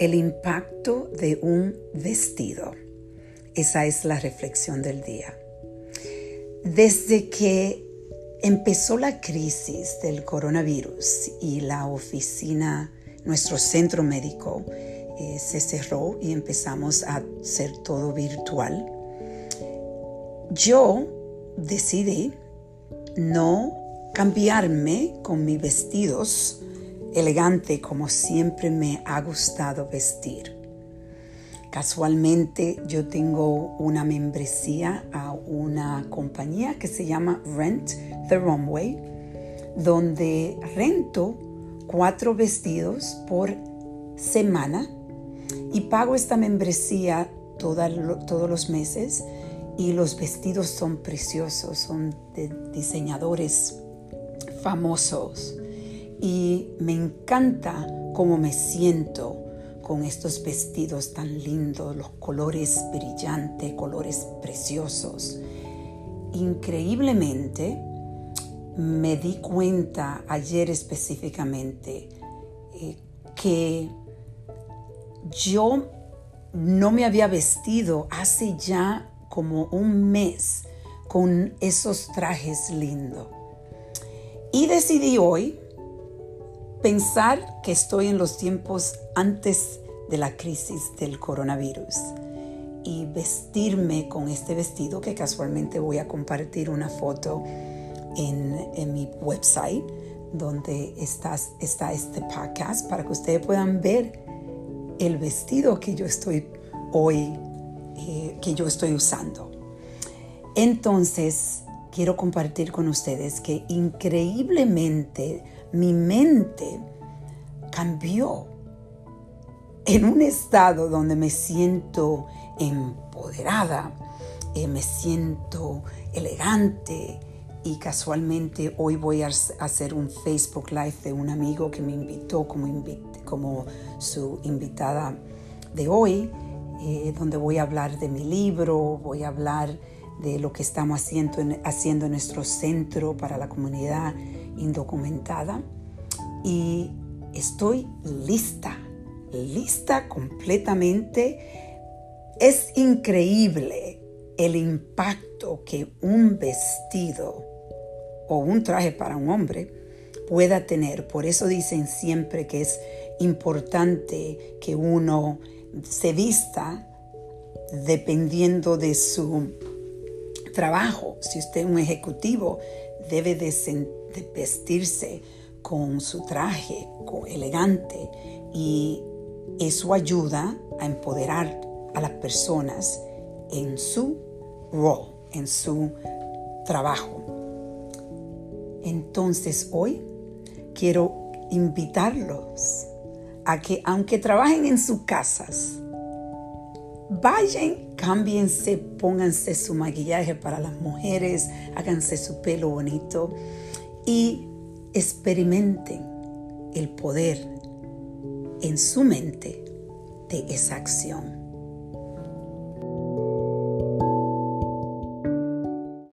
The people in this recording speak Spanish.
El impacto de un vestido. Esa es la reflexión del día. Desde que empezó la crisis del coronavirus y la oficina, nuestro centro médico, eh, se cerró y empezamos a hacer todo virtual, yo decidí no cambiarme con mis vestidos elegante como siempre me ha gustado vestir. Casualmente yo tengo una membresía a una compañía que se llama Rent the Runway, donde rento cuatro vestidos por semana y pago esta membresía todos los meses y los vestidos son preciosos, son de diseñadores famosos y me encanta cómo me siento con estos vestidos tan lindos, los colores brillantes, colores preciosos. Increíblemente, me di cuenta ayer específicamente eh, que yo no me había vestido hace ya como un mes con esos trajes lindos. Y decidí hoy pensar que estoy en los tiempos antes de la crisis del coronavirus y vestirme con este vestido que casualmente voy a compartir una foto en, mi website donde está, está este podcast para que ustedes puedan ver el vestido que yo estoy hoy, eh, que yo estoy usando. Entonces, quiero compartir con ustedes que increíblemente mi mente cambió en un estado donde me siento empoderada, eh, me siento elegante y casualmente hoy voy a hacer un Facebook Live de un amigo que me invitó como, su invitada de hoy, eh, donde voy a hablar de mi libro, voy a hablar de lo que estamos haciendo en, haciendo en nuestro centro para la comunidad indocumentada y estoy lista, lista completamente. Es increíble el impacto que un vestido o un traje para un hombre pueda tener. Por eso dicen siempre que es importante que uno se vista dependiendo de su trabajo. Si usted es un ejecutivo, debe de, vestirse con su traje elegante y eso ayuda a empoderar a las personas en su rol, en su trabajo. Entonces hoy quiero invitarlos a que aunque trabajen en sus casas, vayan, cámbiense, pónganse su maquillaje para las mujeres, háganse su pelo bonito y experimenten el poder en su mente de esa acción.